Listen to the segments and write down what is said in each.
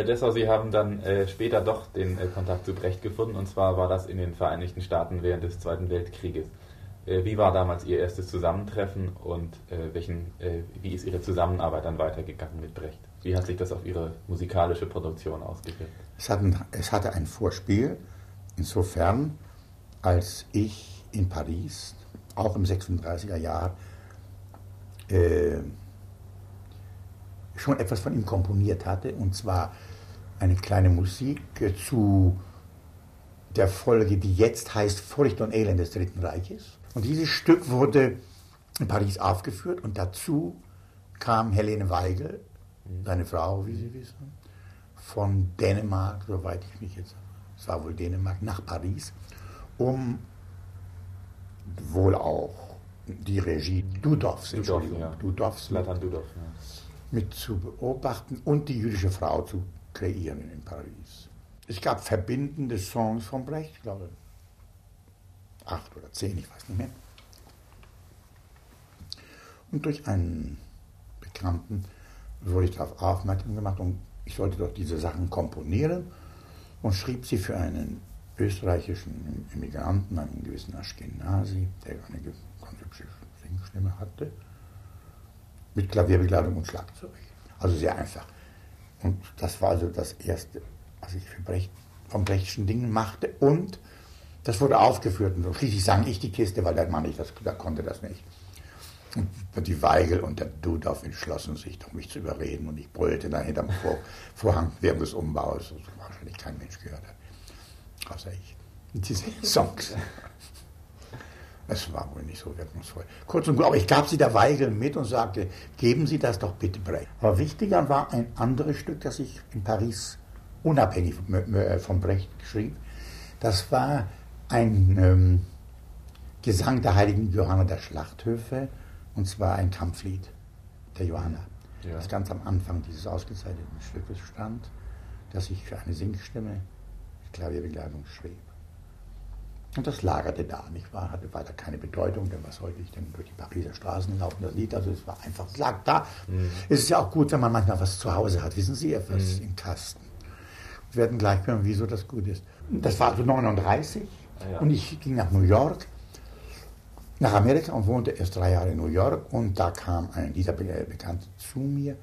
Herr Dessau, Sie haben dann äh, später doch den äh, Kontakt zu Brecht gefunden, und zwar war das in den Vereinigten Staaten während des Zweiten Weltkrieges. Äh, wie war damals Ihr erstes Zusammentreffen und äh, welchen, äh, wie ist Ihre Zusammenarbeit dann weitergegangen mit Brecht? Wie hat sich das auf Ihre musikalische Produktion ausgewirkt? Es, es hatte ein Vorspiel, insofern, als ich in Paris, auch im 36er Jahr, äh, schon etwas von ihm komponiert hatte, und zwar eine kleine Musik zu der Folge, die jetzt heißt Furcht und Elend des Dritten Reiches. Und dieses Stück wurde in Paris aufgeführt und dazu kam Helene Weigel, seine Frau, wie Sie wissen, von Dänemark, soweit ich mich jetzt, es war wohl Dänemark, nach Paris, um wohl auch die Regie Dudovs, Entschuldigung, ja. Dudovs, Dudov, ja. Mit zu beobachten und die jüdische Frau zu kreieren in Paris. Es gab verbindende Songs von Brecht, ich glaube acht oder zehn, ich weiß nicht mehr. Und durch einen Bekannten wurde ich darauf aufmerksam gemacht und ich sollte doch diese Sachen komponieren und schrieb sie für einen österreichischen Immigranten, einen gewissen Ashkenazi, der eine ganz hübsche Singstimme hatte, mit Klavierbegleitung und Schlagzeug. Also sehr einfach. Und das war also das Erste, was ich für Brecht, von Brechtschen Dingen machte. Und das wurde aufgeführt. Und schließlich sang ich die Kiste, weil der Mann nicht, das, der konnte das nicht. Und die Weigel und der Dudorf entschlossen sich, doch mich zu überreden. Und ich brüllte dann hinterm Vor Vorhang während des Umbaus, was wahrscheinlich kein Mensch gehört hat. Außer ich. Und diese Songs. Es war wohl nicht so wirkungsvoll. Kurz und gut, aber ich gab sie der Weigel mit und sagte, geben Sie das doch bitte Brecht. Aber wichtiger war ein anderes Stück, das ich in Paris unabhängig von Brecht schrieb. Das war ein ähm, Gesang der heiligen Johanna der Schlachthöfe, und zwar ein Kampflied der Johanna, ja. das ganz am Anfang dieses ausgezeichneten Stückes stand, das ich für eine Singstimme mit Klavierbegleitung schrieb. Und das lagerte da, nicht wahr? Hatte weiter keine Bedeutung, denn was sollte ich denn durch die Pariser Straßen laufen, das Lied? Also es war einfach, es lag da. Mhm. Es ist ja auch gut, wenn man manchmal was zu Hause hat, wissen Sie, etwas mhm. im Kasten. Wir werden gleich hören, wieso das gut ist. Das war also 39 ah, ja. und ich ging nach New York, nach Amerika und wohnte erst drei Jahre in New York und da kam ein dieser Bekannte zu mir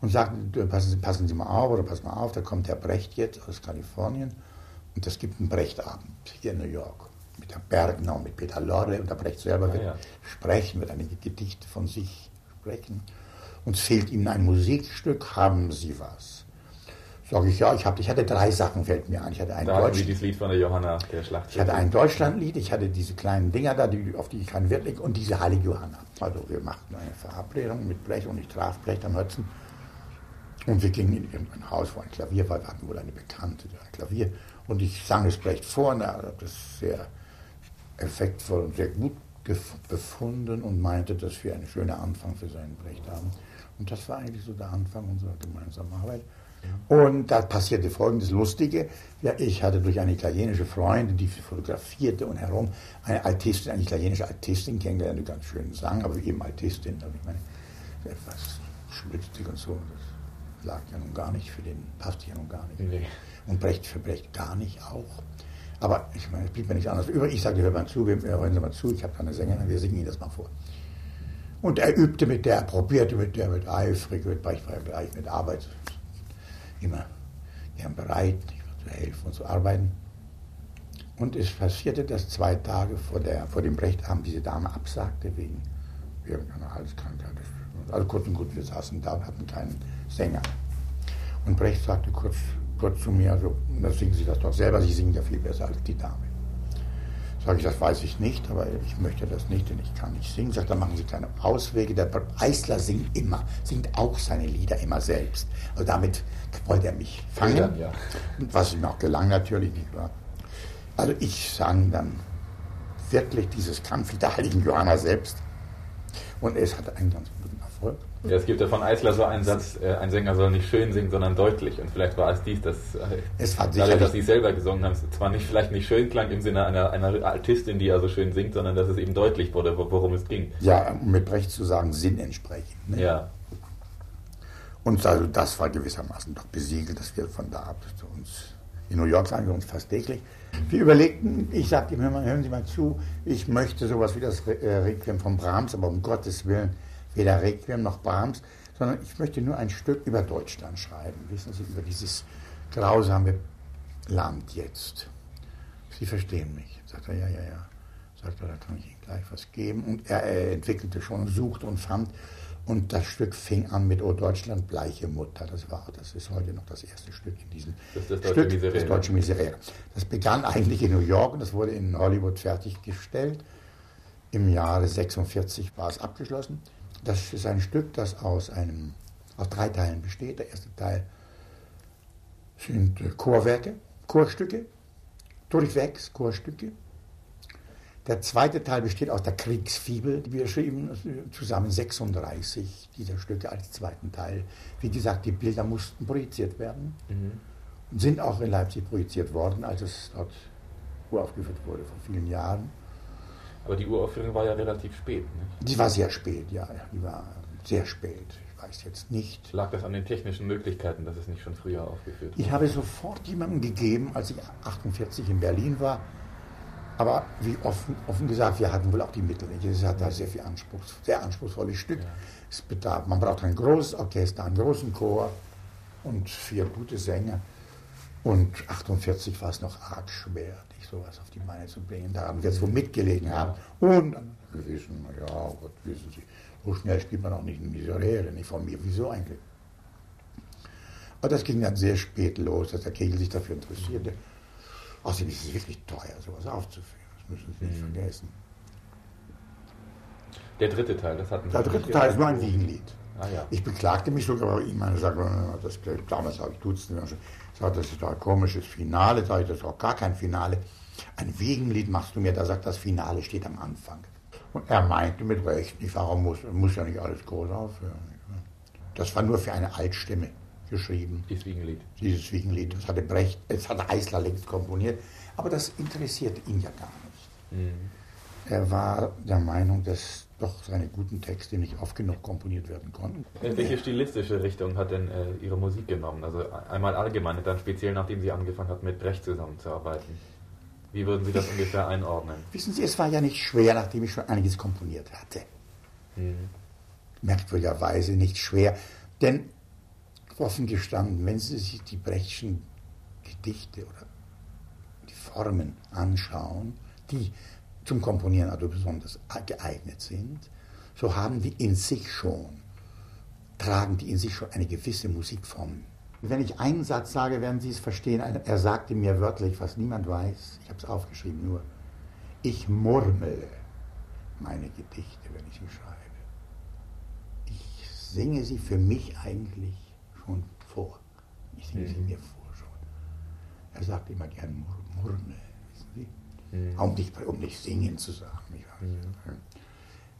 und sagte, passen Sie, passen Sie mal auf oder passen mal auf, da kommt der Brecht jetzt aus Kalifornien und es gibt einen Brechtabend hier in New York mit der Bergner und mit Peter Lorre und der Brecht selber wird ja. sprechen, wird einige Gedichte von sich sprechen. Uns fehlt Ihnen ein Musikstück, haben Sie was? Sage ich, ja, ich, hab, ich hatte drei Sachen, fällt mir ein. Ich hatte ein da Deutsch dieses Lied von der Johanna, der Schlacht. Ich hatte ein Deutschlandlied, ich hatte diese kleinen Dinger da, die, auf die ich keinen Wert lege, und diese Heilige Johanna. Also wir machten eine Verabredung mit Blech und ich traf Blech am Hötzen. Und wir gingen in irgendein Haus, wo ein Klavier war, wir hatten wohl eine Bekannte, die ein Klavier. Und ich sang es Brecht vor und er hat das sehr effektvoll und sehr gut befunden und meinte, das wäre ein schöner Anfang für seinen Brechtabend. Und das war eigentlich so der Anfang unserer gemeinsamen Arbeit. Und da passierte folgendes Lustige. Ja, ich hatte durch eine italienische Freundin, die fotografierte und herum, eine Altistin, eine italienische Altistin kennengelernt, die ganz schön sang, aber eben Altistin, also ich meine, etwas schwitzig und so. Das lag ja nun gar nicht für den, passte ja nun gar nicht. Nee und Brecht für Brecht gar nicht auch. Aber ich meine, es blieb mir nicht anders über. Ich sagte, hör mal zu, hören Sie mal zu, ich habe da eine Sängerin, wir singen Ihnen das mal vor. Und er übte mit der, er probierte mit der, mit eifrig, mit, ich war gleich mit Arbeit immer gern bereit, zu helfen und zu arbeiten. Und es passierte, dass zwei Tage vor, der, vor dem Brechtabend diese Dame absagte wegen irgendeiner Halskrankheit. Also kurz und gut, wir saßen da und hatten keinen Sänger. Und Brecht sagte kurz kurz zu mir, also, da singen Sie das doch selber, Sie singen ja viel besser als die Dame. Sage ich, das weiß ich nicht, aber ich möchte das nicht, denn ich kann nicht singen. Sagt, dann machen Sie keine Auswege. Der Eisler singt immer, singt auch seine Lieder immer selbst. Also damit wollte er mich fangen, ja, ja. was ihm auch gelang natürlich nicht wahr. Also ich sang dann wirklich dieses Kampf der heiligen Johanna selbst und es hatte einen ganz guten Erfolg. Ja, es gibt ja von Eisler so einen Satz, äh, ein Sänger soll nicht schön singen, sondern deutlich. Und vielleicht war es dies, dass, äh, es war dadurch, dass Sie selber gesungen haben, es zwar nicht, vielleicht nicht schön klang im Sinne einer, einer Artistin, die also schön singt, sondern dass es eben deutlich wurde, worum es ging. Ja, um mit Brecht zu sagen, Sinn entsprechend. Ne? Ja. Und also das war gewissermaßen doch besiegelt, dass wir von da ab zu uns in New York sagen wir uns fast täglich. Wir überlegten, ich sagte ihm, hören Sie mal zu, ich möchte sowas wie das äh, Requiem von Brahms, aber um Gottes Willen weder Requiem noch Brahms, sondern ich möchte nur ein Stück über Deutschland schreiben, wissen Sie, über dieses grausame Land jetzt. Sie verstehen mich. Sagt er, ja, ja, ja. Sagt er, da kann ich Ihnen gleich was geben. Und er, er entwickelte schon, suchte und fand. Und das Stück fing an mit O Deutschland, bleiche Mutter. Das war, das ist heute noch das erste Stück in diesem das das Stück, Miserere. das deutsche Miserere. Das begann eigentlich in New York und das wurde in Hollywood fertiggestellt. Im Jahre 46 war es abgeschlossen. Das ist ein Stück, das aus, einem, aus drei Teilen besteht. Der erste Teil sind äh, Chorwerke, Chorstücke, durchwegs Chorstücke. Der zweite Teil besteht aus der Kriegsfibel. Wir schrieben zusammen 36 dieser Stücke als zweiten Teil. Wie gesagt, die Bilder mussten projiziert werden Mhm. und sind auch in Leipzig projiziert worden, als es dort uraufgeführt wurde vor vielen Jahren. Aber die Uraufführung war ja relativ spät. Nicht? Die war sehr spät, ja, die war sehr spät. Ich weiß jetzt nicht. Lag das an den technischen Möglichkeiten, dass es nicht schon früher aufgeführt wurde? Ich habe sofort jemandem gegeben, als ich 48 in Berlin war. Aber wie offen, offen gesagt, wir hatten wohl auch die Mittel nicht. Es hat da sehr viel Anspruchs, sehr anspruchsvolles Stück. Ja. Es bedarf, man braucht ein großes Orchester, einen großen Chor und vier gute Sänger. Und 48 war es noch arg schwer, dich sowas auf die Beine zu bringen. Daran wird es wohl mitgelegen haben. Und dann wissen, ja, oh Gott, wissen Sie, so schnell spielt man auch nicht in Miserere, nicht von mir. Wieso eigentlich? Aber das ging dann sehr spät los, dass der Kegel sich dafür interessierte. Außerdem ist es wirklich teuer, sowas aufzuführen. Das müssen Sie nicht Mhm. vergessen. Der dritte Teil, das hatten Sie Der dritte Teil ist nur ein. Wiegenlied. Ah ja. Ich beklagte mich sogar bei ihm, er sagte, "Na, das, damals habe ich Dutzende Menschen gesagt, das ist doch ein komisches Finale, sag ich, das ist auch gar kein Finale. Ein Wiegenlied machst du mir, da sagt das Finale steht am Anfang. Und er meinte mit Recht, nicht, warum muss, muss ja nicht alles groß aufhören. Das war nur für eine Altstimme geschrieben, Dieses Wiegenlied. dieses Wiegenlied. Das hatte Brecht, das hatte Eisler längst komponiert, aber das interessierte ihn ja gar nicht. Mhm. Er war der Meinung, dass doch seine guten Texte nicht oft genug komponiert werden konnten. In welche stilistische Richtung hat denn äh, Ihre Musik genommen? Also einmal allgemein und dann speziell, nachdem Sie angefangen hat, mit Brecht zusammenzuarbeiten. Wie würden Sie das ungefähr einordnen? Wissen Sie, es war ja nicht schwer, nachdem ich schon einiges komponiert hatte. Mhm. Merkwürdigerweise nicht schwer, denn offen gestanden, wenn Sie sich die Brechtschen Gedichte oder die Formen anschauen, die zum Komponieren also besonders geeignet sind, so haben die in sich schon, tragen die in sich schon eine gewisse Musikform. Wenn ich einen Satz sage, werden Sie es verstehen. Er sagte mir wörtlich, was niemand weiß, ich habe es aufgeschrieben nur, ich murmele meine Gedichte, wenn ich sie schreibe. Ich singe sie für mich eigentlich schon vor. Ich singe sie Mhm. mir vor schon. Er sagt immer gern mur murmel, wissen Sie? Mhm. Um, nicht, um nicht singen zu sagen. Mhm.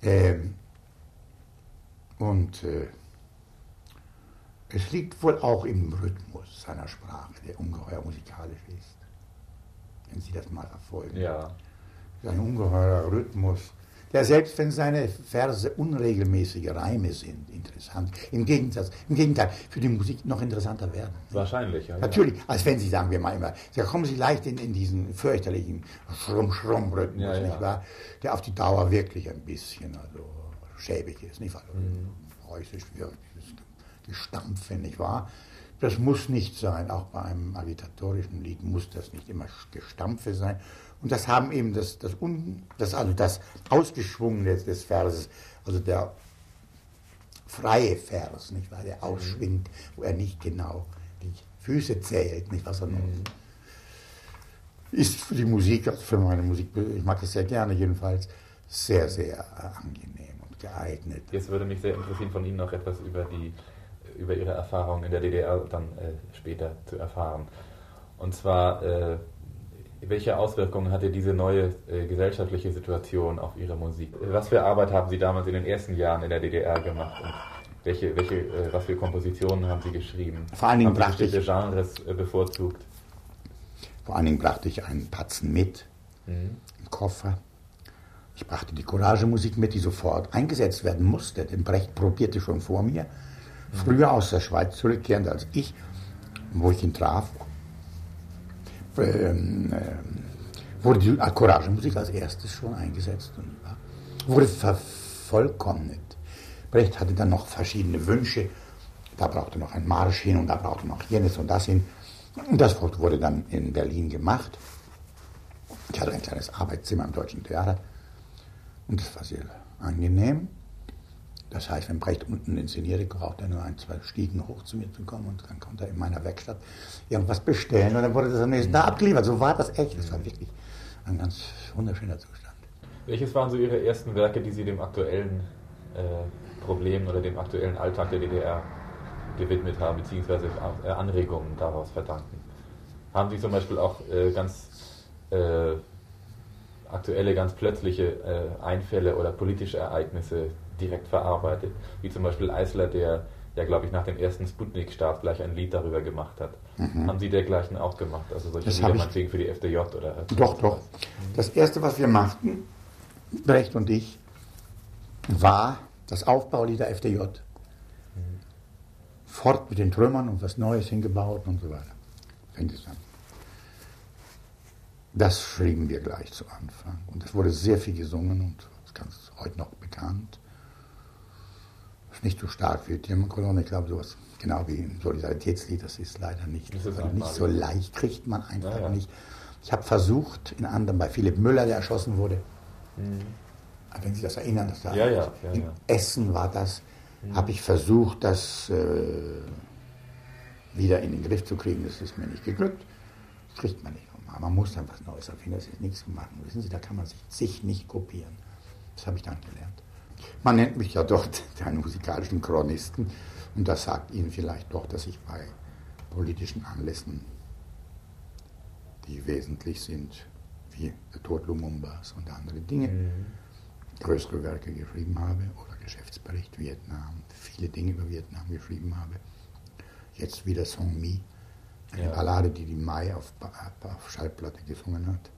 Ähm, und äh, es liegt wohl auch im Rhythmus seiner Sprache, der ungeheuer musikalisch ist. Wenn Sie das mal verfolgen. Ja. Ein ungeheurer Rhythmus, der selbst wenn seine Verse unregelmäßige Reime sind, interessant, im Gegensatz, im Gegenteil, für die Musik noch interessanter werden. Wahrscheinlich, ja. Natürlich, als wenn Sie, sagen wir mal immer, da kommen Sie leicht in, in diesen fürchterlichen Schrumm-Schrumm-Rhythmus, Ja, ja. nicht wahr? Der auf die Dauer wirklich ein bisschen also, schäbig ist, nicht wahr? Mhm. Preußisch wirkliches Gestampfe, nicht wahr? Das muss nicht sein, auch bei einem agitatorischen Lied muss das nicht immer Gestampfe sein. Und das haben eben das, das, Un, das, also das Ausgeschwungene des Verses, also der freie Vers, nicht wahr, der ausschwingt, wo er nicht genau die Füße zählt, nicht was er noch ist für die Musik, also für meine Musik, ich mag es sehr gerne jedenfalls, sehr, sehr äh, angenehm und geeignet. Jetzt würde mich sehr interessieren, von Ihnen noch etwas über, die, über Ihre Erfahrungen in der DDR dann äh, später zu erfahren. Und zwar, äh, welche Auswirkungen hatte diese neue äh, gesellschaftliche Situation auf Ihre Musik? Was für Arbeit haben Sie damals in den ersten Jahren in der DDR gemacht? Und welche, welche, äh, was für Kompositionen haben Sie geschrieben? Vor allen Dingen brachte ich- Genres äh, bevorzugt? Vor allen Dingen brachte ich einen Patzen mit Mhm. im Koffer. Ich brachte die Courage-Musik mit, die sofort eingesetzt werden musste, denn Brecht probierte schon vor mir. früher aus der Schweiz zurückkehrend als ich, wo ich ihn traf, ähm, äh, wurde die Courage-Musik als erstes schon eingesetzt und wurde vervollkommnet. Brecht hatte dann noch verschiedene Wünsche. Da brauchte noch ein Marsch hin und da brauchte noch jenes und das hin. Und das wurde dann in Berlin gemacht. Ich hatte ein kleines Arbeitszimmer im Deutschen Theater und das war sehr angenehm. Das heißt, wenn Brecht unten inszenierte, braucht er nur ein, zwei Stiegen hoch zu mir zu kommen und dann konnte er in meiner Werkstatt irgendwas bestellen und dann wurde das am nächsten Tag abgeliefert. So war das echt. Das war wirklich ein ganz wunderschöner Zustand. Welches waren so Ihre ersten Werke, die Sie dem aktuellen äh, Problem oder dem aktuellen Alltag der DDR gewidmet haben, beziehungsweise äh, Anregungen daraus verdanken? Haben Sie zum Beispiel auch äh, ganz äh, aktuelle, ganz plötzliche äh, Einfälle oder politische Ereignisse direkt verarbeitet. Wie zum Beispiel Eisler, der ja, glaube ich, nach dem ersten Sputnik-Start gleich ein Lied darüber gemacht hat. Mhm. Haben Sie dergleichen auch gemacht? Also solche das Lieder meinetwegen für die FDJ oder? Doch, doch. Das erste, was wir machten, Brecht und ich, war das Aufbaulied der FDJ. Mhm. Fort mit den Trümmern und was Neues hingebaut und so weiter. Fängt es an. Das schrieben wir gleich zu Anfang. Und es wurde sehr viel gesungen und das ist heute noch bekannt nicht so stark wie Firmenkolonne. Ich glaube, sowas genau wie ein Solidaritätslied, das ist leider nicht, ist also nicht so leicht, kriegt man einfach ja, ja. nicht. Ich habe versucht, in anderem bei Philipp Müller, der erschossen wurde, mhm. wenn Sie das erinnern, das da ja, in Essen war das, mhm. habe ich versucht, das äh, wieder in den Griff zu kriegen. Das ist mir nicht geglückt. Das kriegt man nicht. Man muss dann was Neues erfinden, das ist nichts machen. Wissen Sie, da kann man sich, sich nicht kopieren. Das habe ich dann gelernt. Man nennt mich ja dort einen musikalischen Chronisten und das sagt Ihnen vielleicht doch, dass ich bei politischen Anlässen, die wesentlich sind, wie der Tod Lumumbas und andere Dinge, mhm. größere Werke geschrieben habe oder Geschäftsbericht Vietnam, viele Dinge über Vietnam geschrieben habe. Jetzt wieder Song Mi, eine ja. Ballade, die die Mai auf, auf Schallplatte gesungen hat.